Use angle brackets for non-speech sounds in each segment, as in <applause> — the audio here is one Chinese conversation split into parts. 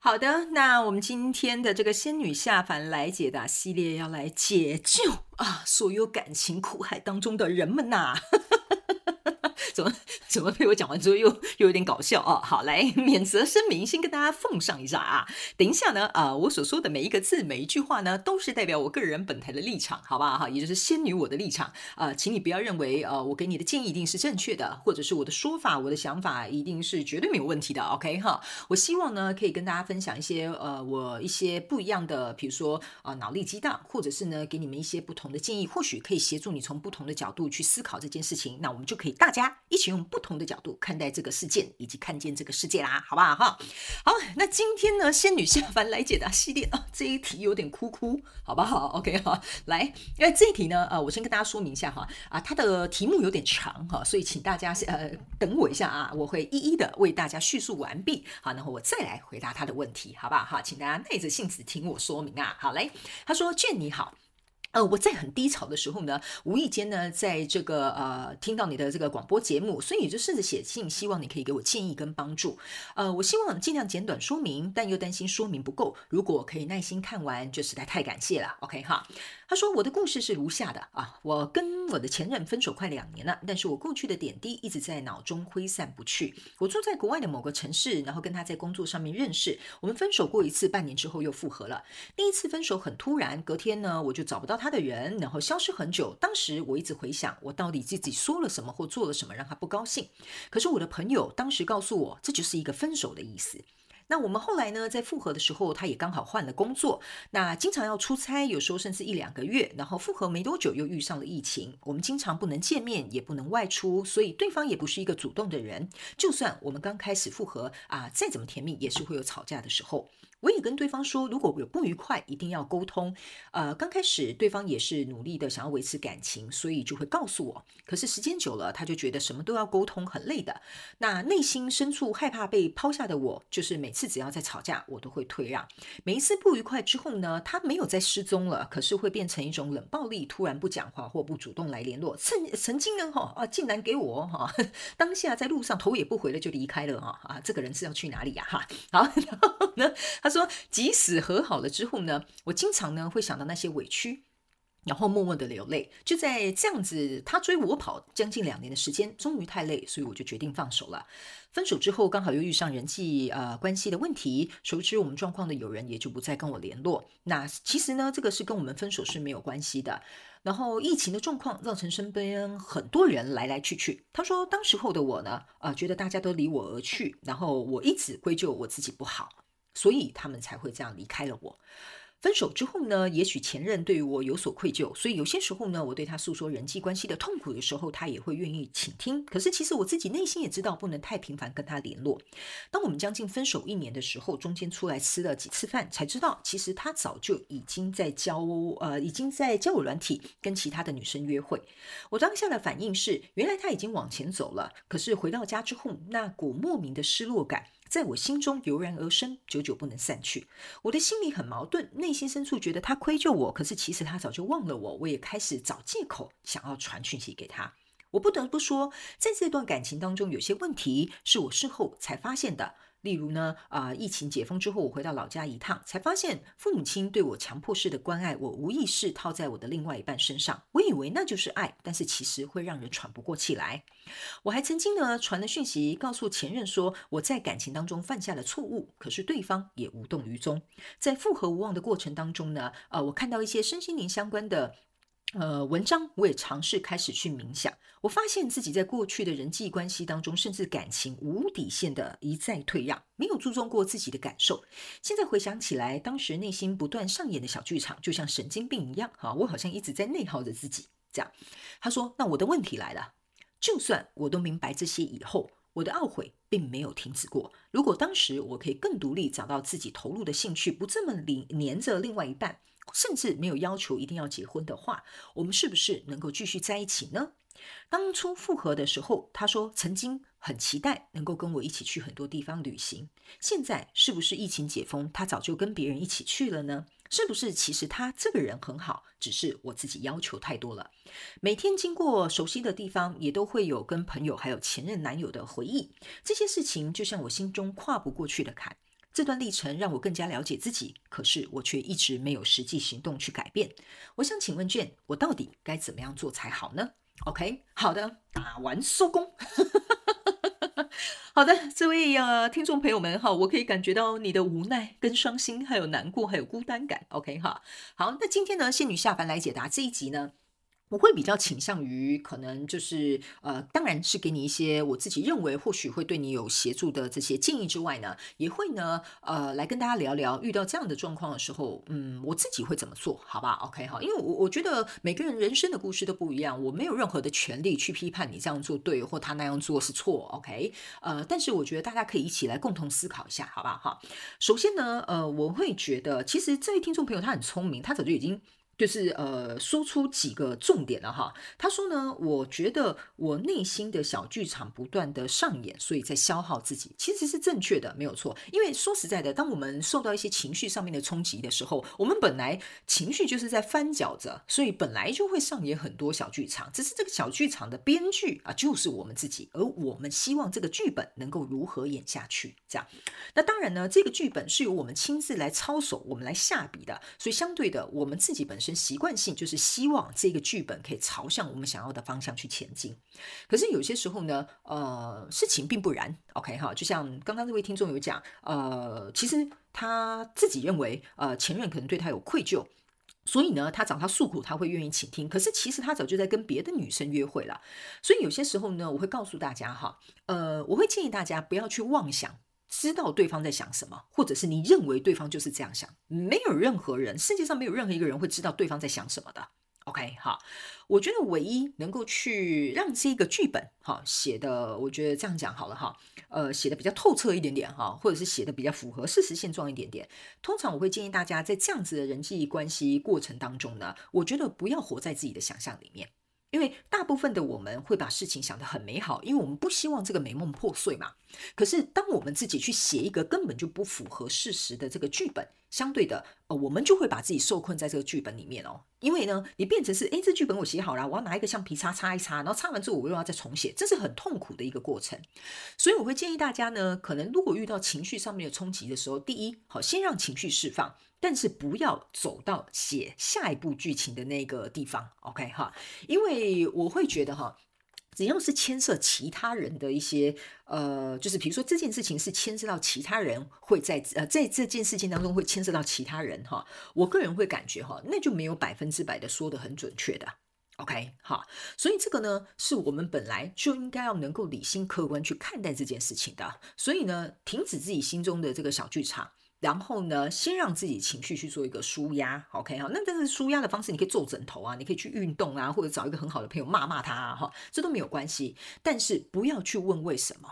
好的，那我们今天的这个仙女下凡来解答系列，要来解救啊所有感情苦海当中的人们呐、怎么 <laughs> 怎么被我讲完之后又又有点搞笑啊？好，来免责声明，先跟大家奉上一下啊。等一下呢，呃，我所说的每一个字、每一句话呢，都是代表我个人本台的立场，好不好？哈，也就是仙女我的立场啊、请你不要认为呃，我给你的建议一定是正确的，或者是我的说法、我的想法一定是绝对没有问题的。OK 哈，我希望呢可以跟大家分享一些呃我一些不一样的，比如说啊、脑力激荡，或者是呢给你们一些不同的建议，或许可以协助你从不同的角度去思考这件事情。那我们就可以大家。一起用不同的角度看待这个事件，以及看见这个世界啦，好不好？哈，好，那今天呢，仙女下凡来解答系列啊，这一题有点哭哭，好不好？OK 哈，来，因为这一题呢，呃，我先跟大家说明一下哈，啊，它的题目有点长哈，所以请大家呃等我一下啊，我会一一的为大家叙述完毕，好，然后我再来回答他的问题，好不好？哈，请大家耐着性子听我说明啊。好嘞，他说：“Jane 你好。”呃，我在很低潮的时候呢，无意间呢，在这个呃听到你的这个广播节目，所以也就试着写信，希望你可以给我建议跟帮助。呃，我希望尽量简短说明，但又担心说明不够。如果可以耐心看完，就实在太感谢了。OK 哈。他说：“我的故事是如下的啊，我跟我的前任分手快两年了，但是我过去的点滴一直在脑中挥散不去。我住在国外的某个城市，然后跟他在工作上面认识，我们分手过一次，半年之后又复合了。第一次分手很突然，隔天呢我就找不到他的人，然后消失很久。当时我一直回想，我到底自己说了什么或做了什么让他不高兴。可是我的朋友当时告诉我，这就是一个分手的意思。”那我们后来呢，在复合的时候，他也刚好换了工作，那经常要出差，有时候甚至一两个月。然后复合没多久，又遇上了疫情，我们经常不能见面，也不能外出，所以对方也不是一个主动的人。就算我们刚开始复合啊，再怎么甜蜜，也是会有吵架的时候。我也跟对方说，如果有不愉快，一定要沟通。呃，刚开始对方也是努力的想要维持感情，所以就会告诉我。可是时间久了，他就觉得什么都要沟通，很累的。那内心深处害怕被抛下的我，就是每次只要在吵架，我都会退让。每一次不愉快之后呢，他没有再失踪了，可是会变成一种冷暴力，突然不讲话或不主动来联络。曾曾经呢，哈啊，竟然给我哈，<laughs> 当下在路上头也不回的就离开了哈啊，这个人是要去哪里呀？哈，<laughs> 好，然后呢？他说：“即使和好了之后呢，我经常呢会想到那些委屈，然后默默的流泪。就在这样子，他追我跑将近两年的时间，终于太累，所以我就决定放手了。分手之后，刚好又遇上人际呃关系的问题，熟知我们状况的友人也就不再跟我联络。那其实呢，这个是跟我们分手是没有关系的。然后疫情的状况造成身边很多人来来去去。他说，当时候的我呢，呃，觉得大家都离我而去，然后我一直归咎我自己不好。”所以他们才会这样离开了我。分手之后呢，也许前任对于我有所愧疚，所以有些时候呢，我对他诉说人际关系的痛苦的时候，他也会愿意倾听。可是其实我自己内心也知道，不能太频繁跟他联络。当我们将近分手一年的时候，中间出来吃了几次饭，才知道其实他早就已经在交呃，已经在交友软体跟其他的女生约会。我当下的反应是，原来他已经往前走了。可是回到家之后，那股莫名的失落感。在我心中油然而生，久久不能散去。我的心里很矛盾，内心深处觉得他愧疚我，可是其实他早就忘了我。我也开始找借口，想要传讯息给他。我不得不说，在这段感情当中，有些问题是我事后才发现的。例如呢，啊、疫情解封之后，我回到老家一趟，才发现父母亲对我强迫式的关爱，我无意识套在我的另外一半身上。我以为那就是爱，但是其实会让人喘不过气来。我还曾经呢传了讯息告诉前任说我在感情当中犯下了错误，可是对方也无动于衷。在复合无望的过程当中呢，呃，我看到一些身心灵相关的。呃，文章我也尝试开始去冥想，我发现自己在过去的人际关系当中，甚至感情无底线的一再退让，没有注重过自己的感受。现在回想起来，当时内心不断上演的小剧场，就像神经病一样，哈，我好像一直在内耗着自己。这样，他说：“那我的问题来了，就算我都明白这些以后，我的懊悔并没有停止过。如果当时我可以更独立，找到自己投入的兴趣，不这么黏黏着另外一半。”甚至没有要求一定要结婚的话，我们是不是能够继续在一起呢？当初复合的时候，他说曾经很期待能够跟我一起去很多地方旅行。现在是不是疫情解封，他早就跟别人一起去了呢？是不是其实他这个人很好，只是我自己要求太多了？每天经过熟悉的地方，也都会有跟朋友还有前任男友的回忆。这些事情就像我心中跨不过去的坎。这段历程让我更加了解自己，可是我却一直没有实际行动去改变。我想请问卷，我到底该怎么样做才好呢？OK，好的，打完收工。<laughs> 好的，这位呃听众朋友们哈，我可以感觉到你的无奈、跟伤心，还有难过，还有孤单感。OK 哈，好，那今天呢，仙女下凡来解答这一集呢。我会比较倾向于，可能就是呃，当然是给你一些我自己认为或许会对你有协助的这些建议之外呢，也会呢呃来跟大家聊聊，遇到这样的状况的时候，嗯，我自己会怎么做，好吧？OK 哈，因为我我觉得每个人人生的故事都不一样，我没有任何的权利去批判你这样做对或他那样做是错，OK？呃，但是我觉得大家可以一起来共同思考一下，好吧？哈，首先呢，呃，我会觉得其实这位听众朋友他很聪明，他早就已经。就是呃，说出几个重点了哈。他说呢，我觉得我内心的小剧场不断的上演，所以在消耗自己，其实是正确的，没有错。因为说实在的，当我们受到一些情绪上面的冲击的时候，我们本来情绪就是在翻搅着，所以本来就会上演很多小剧场。只是这个小剧场的编剧啊，就是我们自己，而我们希望这个剧本能够如何演下去，这样。那当然呢，这个剧本是由我们亲自来操守，我们来下笔的，所以相对的，我们自己本身。习惯性就是希望这个剧本可以朝向我们想要的方向去前进，可是有些时候呢，呃，事情并不然。OK 哈，就像刚刚这位听众有讲，呃，其实他自己认为，呃，前任可能对他有愧疚，所以呢，他找他诉苦，他会愿意倾听。可是其实他早就在跟别的女生约会了。所以有些时候呢，我会告诉大家哈，呃，我会建议大家不要去妄想。知道对方在想什么，或者是你认为对方就是这样想，没有任何人，世界上没有任何一个人会知道对方在想什么的。OK，好，我觉得唯一能够去让这个剧本哈写的，我觉得这样讲好了哈，呃，写的比较透彻一点点哈，或者是写的比较符合事实现状一点点。通常我会建议大家在这样子的人际关系过程当中呢，我觉得不要活在自己的想象里面。因为大部分的我们会把事情想得很美好，因为我们不希望这个美梦破碎嘛。可是当我们自己去写一个根本就不符合事实的这个剧本，相对的，呃，我们就会把自己受困在这个剧本里面哦。因为呢，你变成是，诶，这剧本我写好了，我要拿一个橡皮擦擦一擦，然后擦完之后我又要再重写，这是很痛苦的一个过程。所以我会建议大家呢，可能如果遇到情绪上面的冲击的时候，第一，好，先让情绪释放。但是不要走到写下一部剧情的那个地方，OK 哈？因为我会觉得哈，只要是牵涉其他人的一些呃，就是比如说这件事情是牵涉到其他人会在呃在这件事情当中会牵涉到其他人哈，我个人会感觉哈，那就没有百分之百的说的很准确的，OK 哈？所以这个呢，是我们本来就应该要能够理性客观去看待这件事情的，所以呢，停止自己心中的这个小剧场。然后呢，先让自己情绪去做一个舒压，OK 哈。那这个舒压的方式，你可以皱枕头啊，你可以去运动啊，或者找一个很好的朋友骂骂他啊，哈，这都没有关系。但是不要去问为什么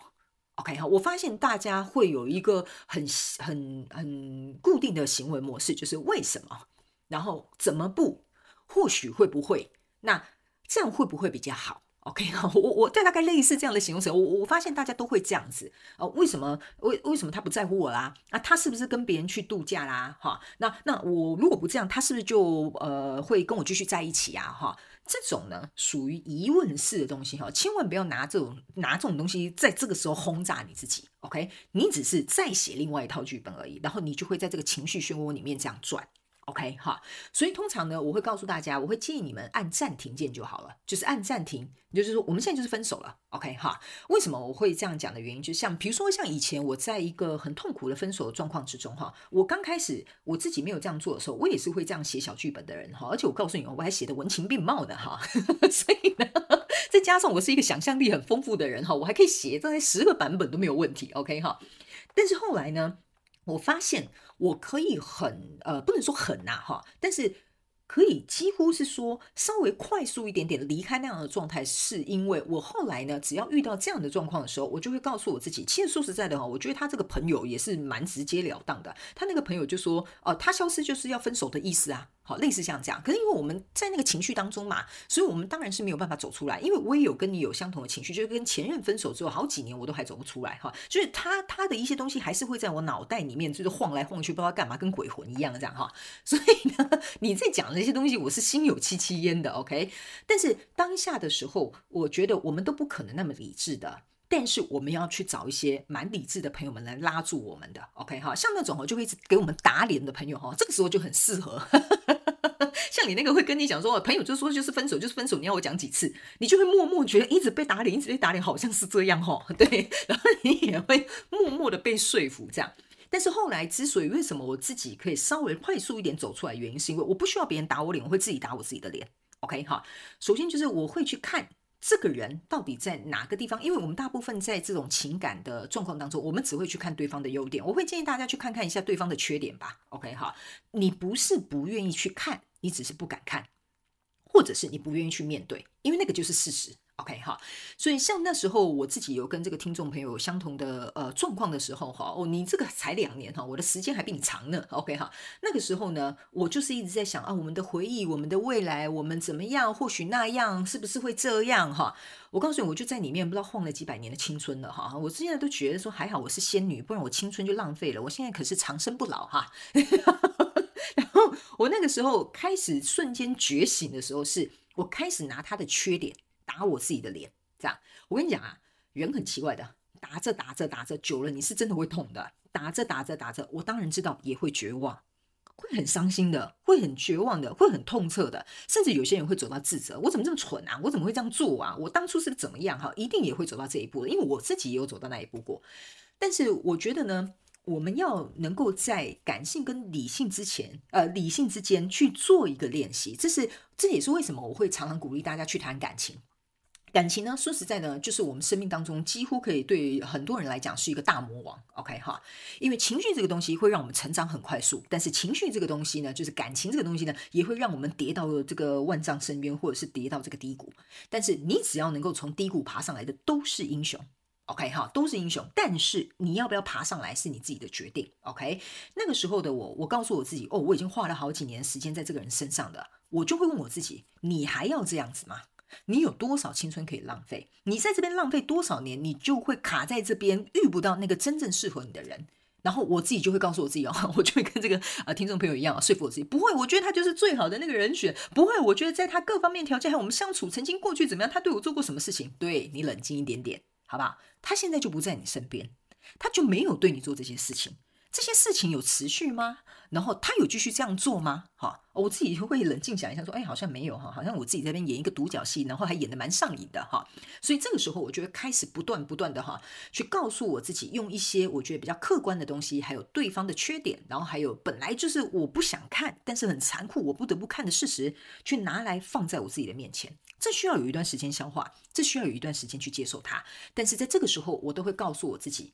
，OK 哈。我发现大家会有一个很很很固定的行为模式，就是为什么，然后怎么不，或许会不会，那这样会不会比较好？OK <laughs> 哈，我我对大概类似这样的形容词，我我发现大家都会这样子啊，为什么为为什么他不在乎我啦？啊，他是不是跟别人去度假啦？哈，那那我如果不这样，他是不是就呃会跟我继续在一起啊？哈，这种呢属于疑问式的东西哈，千万不要拿这种拿这种东西在这个时候轰炸你自己。OK，你只是在写另外一套剧本而已，然后你就会在这个情绪漩涡里面这样转。OK 哈，所以通常呢，我会告诉大家，我会建议你们按暂停键就好了，就是按暂停，就是说我们现在就是分手了，OK 哈。为什么我会这样讲的原因，就像比如说像以前我在一个很痛苦的分手的状况之中哈，我刚开始我自己没有这样做的时候，我也是会这样写小剧本的人哈，而且我告诉你，我还写得文情并茂的哈，<laughs> 所以呢，再加上我是一个想象力很丰富的人哈，我还可以写大概十个版本都没有问题，OK 哈。但是后来呢，我发现我可以很呃，不能说很呐哈，但是可以几乎是说稍微快速一点点离开那样的状态，是因为我后来呢，只要遇到这样的状况的时候，我就会告诉我自己，其实说实在的哈，我觉得他这个朋友也是蛮直截了当的，他那个朋友就说，哦、呃，他消失就是要分手的意思啊。好，类似像这样。可是因为我们在那个情绪当中嘛，所以我们当然是没有办法走出来。因为我也有跟你有相同的情绪，就是跟前任分手之后好几年我都还走不出来哈。就是他他的一些东西还是会在我脑袋里面就是晃来晃去，不知道干嘛，跟鬼魂一样这样哈。所以呢，你在讲那些东西，我是心有戚戚焉的。OK，但是当下的时候，我觉得我们都不可能那么理智的。但是我们要去找一些蛮理智的朋友们来拉住我们的，OK 哈，像那种哦就会一直给我们打脸的朋友哈，这个时候就很适合。<laughs> 像你那个会跟你讲说，朋友就说就是分手就是分手，你要我讲几次，你就会默默觉得一直被打脸，一直被打脸，好像是这样哈，<laughs> 对，然后你也会默默的被说服这样。但是后来之所以为什么我自己可以稍微快速一点走出来，原因是因为我不需要别人打我脸，我会自己打我自己的脸，OK 哈。首先就是我会去看。这个人到底在哪个地方？因为我们大部分在这种情感的状况当中，我们只会去看对方的优点。我会建议大家去看看一下对方的缺点吧。OK 哈，你不是不愿意去看，你只是不敢看，或者是你不愿意去面对，因为那个就是事实。OK 哈，所以像那时候我自己有跟这个听众朋友相同的呃状况的时候哈，哦，你这个才两年哈，我的时间还比你长呢。OK 哈，那个时候呢，我就是一直在想啊，我们的回忆，我们的未来，我们怎么样？或许那样是不是会这样哈？我告诉你，我就在里面不知道晃了几百年的青春了哈。我现在都觉得说还好我是仙女，不然我青春就浪费了。我现在可是长生不老哈。<laughs> 然后我那个时候开始瞬间觉醒的时候，是我开始拿他的缺点。打我自己的脸，这样我跟你讲啊，人很奇怪的，打着打着打着久了，你是真的会痛的。打着打着打着，我当然知道也会绝望，会很伤心的，会很绝望的，会很痛彻的，甚至有些人会走到自责，我怎么这么蠢啊？我怎么会这样做啊？我当初是怎么样？哈，一定也会走到这一步的，因为我自己也有走到那一步过。但是我觉得呢，我们要能够在感性跟理性之前，呃，理性之间去做一个练习，这是这也是为什么我会常常鼓励大家去谈感情。感情呢，说实在呢，就是我们生命当中几乎可以对很多人来讲是一个大魔王。OK 哈，因为情绪这个东西会让我们成长很快速，但是情绪这个东西呢，就是感情这个东西呢，也会让我们跌到这个万丈深渊，或者是跌到这个低谷。但是你只要能够从低谷爬上来的，都是英雄。OK 哈，都是英雄。但是你要不要爬上来，是你自己的决定。OK，那个时候的我，我告诉我自己，哦，我已经花了好几年时间在这个人身上的，我就会问我自己，你还要这样子吗？你有多少青春可以浪费？你在这边浪费多少年，你就会卡在这边，遇不到那个真正适合你的人。然后我自己就会告诉我自己哦，<laughs> 我就会跟这个呃听众朋友一样啊，说服我自己，不会，我觉得他就是最好的那个人选。不会，我觉得在他各方面条件还有我们相处曾经过去怎么样，他对我做过什么事情？对，你冷静一点点，好不好？他现在就不在你身边，他就没有对你做这些事情。这些事情有持续吗？然后他有继续这样做吗？哈，我自己会冷静想一下，说，哎，好像没有哈，好像我自己在那边演一个独角戏，然后还演得蛮上瘾的哈。所以这个时候，我就会开始不断不断的哈，去告诉我自己，用一些我觉得比较客观的东西，还有对方的缺点，然后还有本来就是我不想看，但是很残酷，我不得不看的事实，去拿来放在我自己的面前。这需要有一段时间消化，这需要有一段时间去接受它。但是在这个时候，我都会告诉我自己。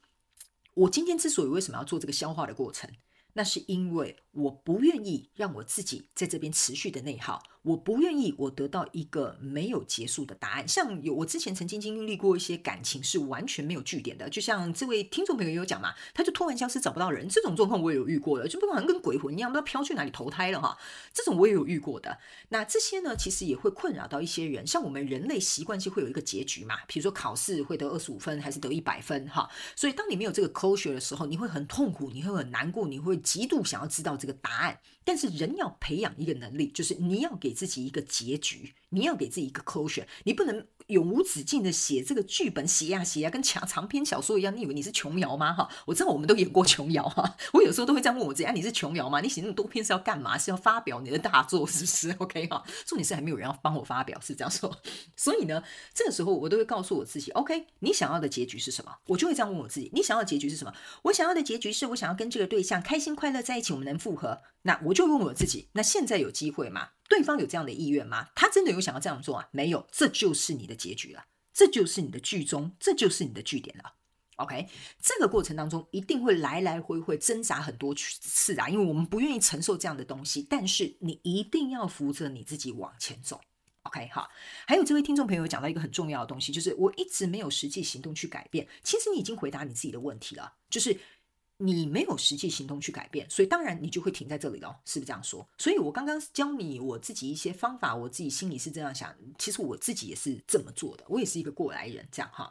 我今天之所以为什么要做这个消化的过程，那是因为我不愿意让我自己在这边持续的内耗。我不愿意，我得到一个没有结束的答案。像有我之前曾经经历过一些感情是完全没有句点的，就像这位听众朋友也有讲嘛，他就突然消失找不到人，这种状况我也有遇过的，就不好像跟鬼魂一样，不知道飘去哪里投胎了哈。这种我也有遇过的。那这些呢，其实也会困扰到一些人。像我们人类习惯性会有一个结局嘛，比如说考试会得二十五分还是得一百分哈。所以当你没有这个 closure 的时候，你会很痛苦，你会很难过，你会极度想要知道这个答案。但是人要培养一个能力，就是你要给自己一个结局，你要给自己一个 closure，你不能。永无止境的写这个剧本，写呀写呀，跟长长篇小说一样。你以为你是琼瑶吗？哈，我知道我们都演过琼瑶哈。我有时候都会这样问我自己：啊，你是琼瑶吗？你写那么多篇是要干嘛？是要发表你的大作，是不是？<laughs> OK 哈，重点是还没有人要帮我发表，是这样说。<laughs> 所以呢，这个时候我都会告诉我自己：OK，你想要的结局是什么？我就会这样问我自己：你想要的结局是什么？我想要的结局是我想要跟这个对象开心快乐在一起，我们能复合。那我就问我自己：那现在有机会吗？对方有这样的意愿吗？他真的有想要这样做啊？没有，这就是你的结局了。这就是你的剧终，这就是你的句点了。OK，这个过程当中一定会来来回回挣扎很多次啊，因为我们不愿意承受这样的东西。但是你一定要扶着你自己往前走。OK，好。还有这位听众朋友讲到一个很重要的东西，就是我一直没有实际行动去改变。其实你已经回答你自己的问题了，就是你没有实际行动去改变，所以当然你就会停在这里了，是不是这样说？所以我刚刚教你我自己一些方法，我自己心里是这样想，其实我自己也是这么做的，我也是一个过来人，这样哈。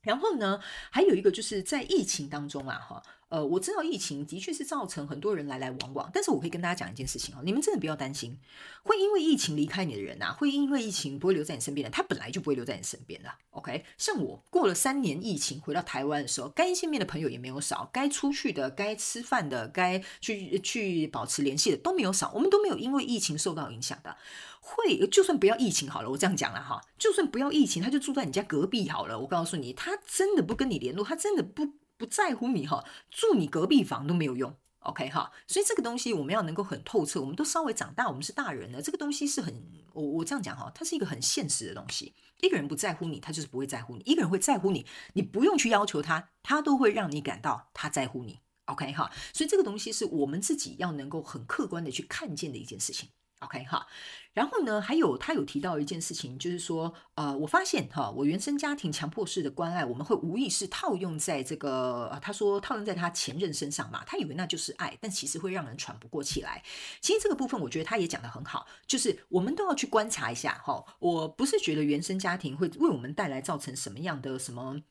然后呢，还有一个就是在疫情当中啊，哈。呃，我知道疫情的确是造成很多人来来往往，但是我可以跟大家讲一件事情哦，你们真的不要担心，会因为疫情离开你的人呐、啊，会因为疫情不会留在你身边的，他本来就不会留在你身边的。OK，像我过了三年疫情回到台湾的时候，该见面的朋友也没有少，该出去的、该吃饭的、该去去保持联系的都没有少，我们都没有因为疫情受到影响的。会，就算不要疫情好了，我这样讲了哈，就算不要疫情，他就住在你家隔壁好了。我告诉你，他真的不跟你联络，他真的不。不在乎你哈，住你隔壁房都没有用，OK 哈，所以这个东西我们要能够很透彻，我们都稍微长大，我们是大人了，这个东西是很，我我这样讲哈，它是一个很现实的东西。一个人不在乎你，他就是不会在乎你；一个人会在乎你，你不用去要求他，他都会让你感到他在乎你，OK 哈。所以这个东西是我们自己要能够很客观的去看见的一件事情。OK 哈，然后呢，还有他有提到一件事情，就是说，呃，我发现哈，我原生家庭强迫式的关爱，我们会无意识套用在这个，呃他说套用在他前任身上嘛，他以为那就是爱，但其实会让人喘不过气来。其实这个部分，我觉得他也讲得很好，就是我们都要去观察一下哈。我不是觉得原生家庭会为我们带来造成什么样的什么。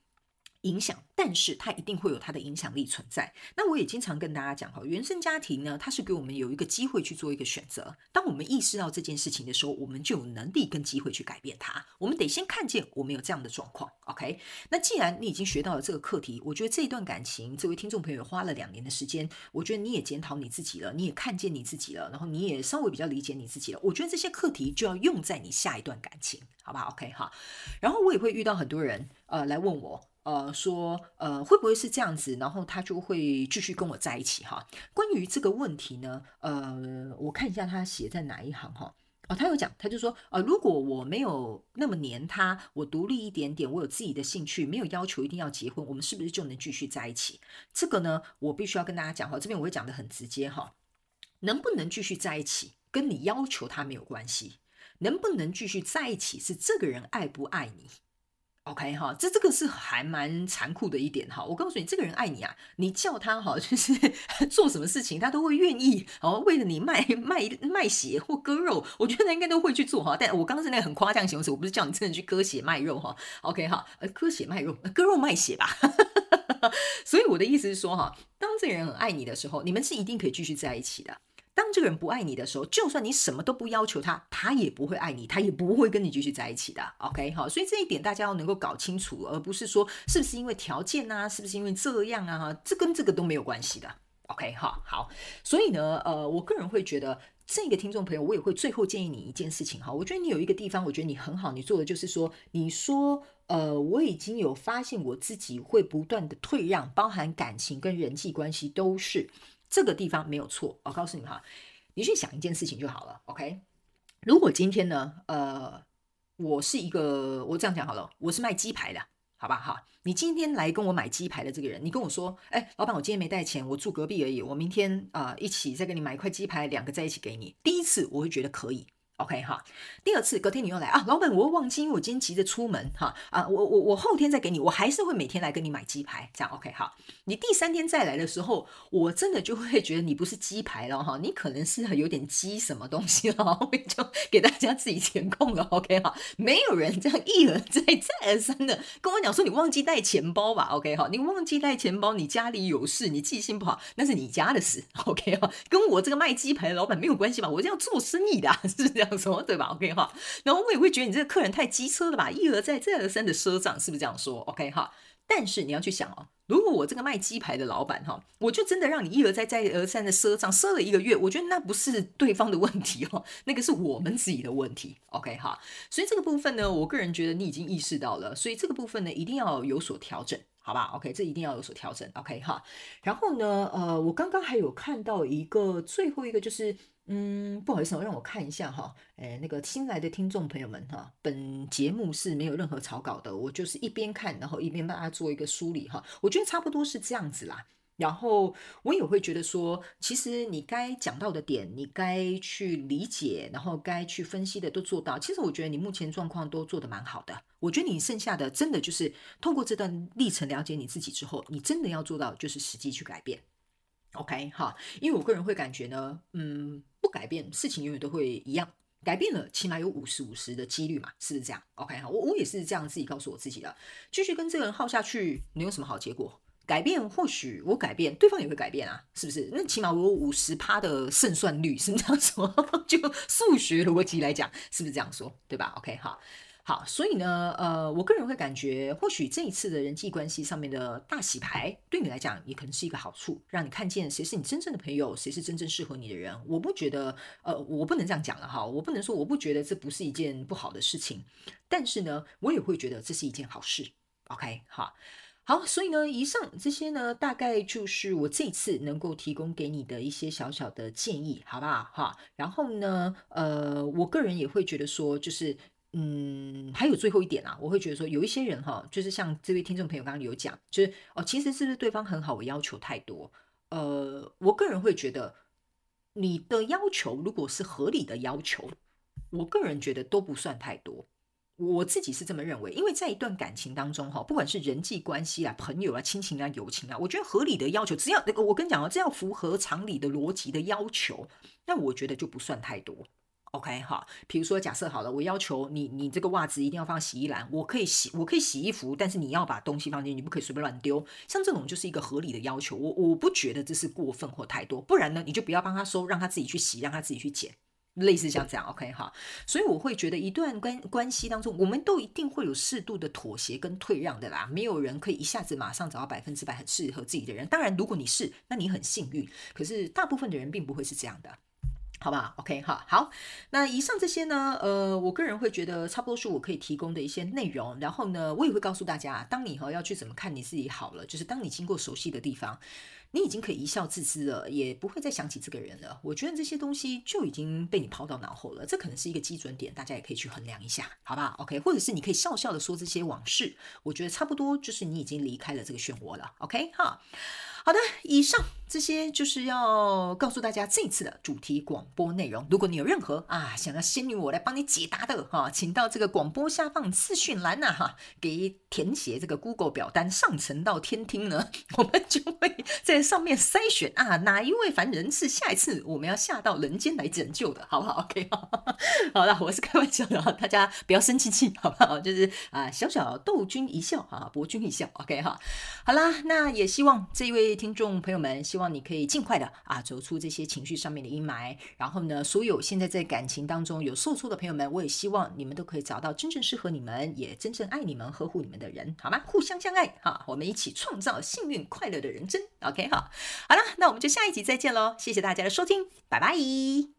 影响，但是它一定会有它的影响力存在。那我也经常跟大家讲哈，原生家庭呢，它是给我们有一个机会去做一个选择。当我们意识到这件事情的时候，我们就有能力跟机会去改变它。我们得先看见我们有这样的状况，OK？那既然你已经学到了这个课题，我觉得这一段感情，这位听众朋友花了两年的时间，我觉得你也检讨你自己了，你也看见你自己了，然后你也稍微比较理解你自己了。我觉得这些课题就要用在你下一段感情，好不好？OK 哈。然后我也会遇到很多人，呃，来问我。呃，说呃，会不会是这样子？然后他就会继续跟我在一起哈。关于这个问题呢，呃，我看一下他写在哪一行哈。哦，他有讲，他就说，呃，如果我没有那么黏他，我独立一点点，我有自己的兴趣，没有要求一定要结婚，我们是不是就能继续在一起？这个呢，我必须要跟大家讲哈，这边我会讲得很直接哈。能不能继续在一起，跟你要求他没有关系。能不能继续在一起，是这个人爱不爱你。OK 哈，这这个是还蛮残酷的一点哈。我告诉你，这个人爱你啊，你叫他哈，就是 <laughs> 做什么事情他都会愿意哦，为了你卖卖卖血或割肉，我觉得他应该都会去做哈。但我刚刚是那个很夸张形容词，我不是叫你真的去割血卖肉哈。OK 哈，呃，割血卖肉，割肉卖血吧。<laughs> 所以我的意思是说哈，当这个人很爱你的时候，你们是一定可以继续在一起的。当这个人不爱你的时候，就算你什么都不要求他，他也不会爱你，他也不会跟你继续在一起的。OK，好，所以这一点大家要能够搞清楚，而不是说是不是因为条件啊，是不是因为这样啊，这跟这个都没有关系的。OK，好，好，所以呢，呃，我个人会觉得这个听众朋友，我也会最后建议你一件事情哈，我觉得你有一个地方，我觉得你很好，你做的就是说，你说，呃，我已经有发现我自己会不断的退让，包含感情跟人际关系都是。这个地方没有错，我告诉你哈，你去想一件事情就好了，OK？如果今天呢，呃，我是一个，我这样讲好了，我是卖鸡排的，好吧哈？你今天来跟我买鸡排的这个人，你跟我说，哎，老板，我今天没带钱，我住隔壁而已，我明天啊、一起再给你买一块鸡排，两个在一起给你。第一次我会觉得可以。OK 哈，第二次隔天你又来啊，老板，我又忘记，因为我今天急着出门哈啊，我我我后天再给你，我还是会每天来跟你买鸡排，这样 OK 哈。你第三天再来的时候，我真的就会觉得你不是鸡排了哈，你可能是有点鸡什么东西了，<laughs> 我就给大家自己填空了 OK 哈，没有人这样一而再再而三的跟我讲说你忘记带钱包吧 OK 哈，你忘记带钱包，你家里有事，你记性不好，那是你家的事 OK 哈，跟我这个卖鸡排的老板没有关系吧？我这样做生意的，是不是样？说 <laughs> 对吧？OK 哈，然后我也会觉得你这个客人太机车了吧，一而再再而三的赊账，是不是这样说？OK 哈，但是你要去想哦，如果我这个卖鸡排的老板哈，我就真的让你一而再再而三的赊账，赊了一个月，我觉得那不是对方的问题哦，<laughs> 那个是我们自己的问题。OK 哈，所以这个部分呢，我个人觉得你已经意识到了，所以这个部分呢，一定要有所调整，好吧？OK，这一定要有所调整。OK 哈，然后呢，呃，我刚刚还有看到一个最后一个就是。嗯，不好意思，让我看一下哈，诶，那个新来的听众朋友们哈，本节目是没有任何草稿的，我就是一边看，然后一边帮大家做一个梳理哈，我觉得差不多是这样子啦。然后我也会觉得说，其实你该讲到的点，你该去理解，然后该去分析的都做到。其实我觉得你目前状况都做得蛮好的。我觉得你剩下的真的就是通过这段历程了解你自己之后，你真的要做到就是实际去改变。OK 哈，因为我个人会感觉呢，嗯，不改变事情永远都会一样，改变了起码有五十五十的几率嘛，是不是这样？OK 哈，我我也是这样自己告诉我自己的，继续跟这个人耗下去，能有什么好结果？改变，或许我改变，对方也会改变啊，是不是？那起码我有五十趴的胜算率，是这样说？<laughs> 就数学逻辑来讲，是不是这样说？对吧？OK，好，好，所以呢，呃，我个人会感觉，或许这一次的人际关系上面的大洗牌，对你来讲也可能是一个好处，让你看见谁是你真正的朋友，谁是真正适合你的人。我不觉得，呃，我不能这样讲了哈，我不能说我不觉得这不是一件不好的事情，但是呢，我也会觉得这是一件好事。OK，好。好，所以呢，以上这些呢，大概就是我这一次能够提供给你的一些小小的建议，好不好？哈，然后呢，呃，我个人也会觉得说，就是，嗯，还有最后一点啊，我会觉得说，有一些人哈，就是像这位听众朋友刚刚有讲，就是哦，其实是不是对方很好，我要求太多？呃，我个人会觉得，你的要求如果是合理的要求，我个人觉得都不算太多。我自己是这么认为，因为在一段感情当中，哈，不管是人际关系啊、朋友啊、亲情啊、友情啊，我觉得合理的要求，只要我跟你讲哦，只要符合常理的逻辑的要求，那我觉得就不算太多。OK 哈，比如说假设好了，我要求你，你这个袜子一定要放洗衣篮，我可以洗，我可以洗衣服，但是你要把东西放进去，你不可以随便乱丢。像这种就是一个合理的要求，我我不觉得这是过分或太多，不然呢，你就不要帮他收，让他自己去洗，让他自己去捡。类似像这样，OK 哈，所以我会觉得一段关关系当中，我们都一定会有适度的妥协跟退让的啦。没有人可以一下子马上找到百分之百很适合自己的人。当然，如果你是，那你很幸运。可是大部分的人并不会是这样的。好吧，OK 哈，好，那以上这些呢，呃，我个人会觉得差不多是我可以提供的一些内容。然后呢，我也会告诉大家，当你哈要去怎么看你自己好了，就是当你经过熟悉的地方，你已经可以一笑置之了，也不会再想起这个人了。我觉得这些东西就已经被你抛到脑后了，这可能是一个基准点，大家也可以去衡量一下，好吧？OK，或者是你可以笑笑的说这些往事，我觉得差不多就是你已经离开了这个漩涡了，OK 哈。好的，以上这些就是要告诉大家这次的主题广播内容。如果你有任何啊想要仙女我来帮你解答的哈，请到这个广播下方资讯栏呐哈，给填写这个 Google 表单上传到天听呢，我们就会在上面筛选啊哪一位凡人是下一次我们要下到人间来拯救的，好不好？OK，哈 <laughs> 好了，我是开玩笑的，大家不要生气气，好不好？就是啊小小逗君一笑啊博君一笑，OK 哈。好啦，那也希望这一位。听众朋友们，希希望你可以尽快的啊走出这些情绪上面的阴霾。然后呢，所有现在在感情当中有受挫的朋友们，我也希望你们都可以找到真正适合你们、也真正爱你们、呵护你们的人，好吗？互相相爱哈，我们一起创造幸运快乐的人生。OK 哈，好了，那我们就下一集再见喽！谢谢大家的收听，拜拜。